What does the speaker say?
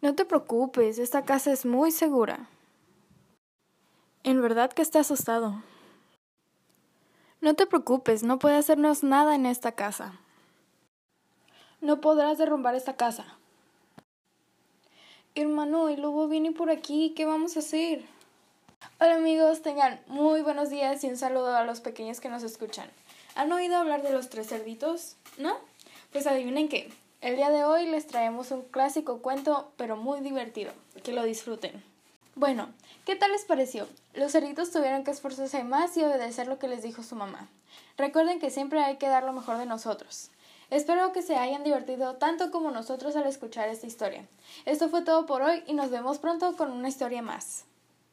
No te preocupes, esta casa es muy segura. En verdad que está asustado. No te preocupes, no puede hacernos nada en esta casa. No podrás derrumbar esta casa. Hermano, el lobo viene por aquí, ¿qué vamos a hacer? Hola amigos, tengan muy buenos días y un saludo a los pequeños que nos escuchan. ¿Han oído hablar de los tres cerditos? ¿No? Pues adivinen qué. El día de hoy les traemos un clásico cuento, pero muy divertido. Que lo disfruten. Bueno, ¿qué tal les pareció? Los cerditos tuvieron que esforzarse más y obedecer lo que les dijo su mamá. Recuerden que siempre hay que dar lo mejor de nosotros. Espero que se hayan divertido tanto como nosotros al escuchar esta historia. Esto fue todo por hoy y nos vemos pronto con una historia más.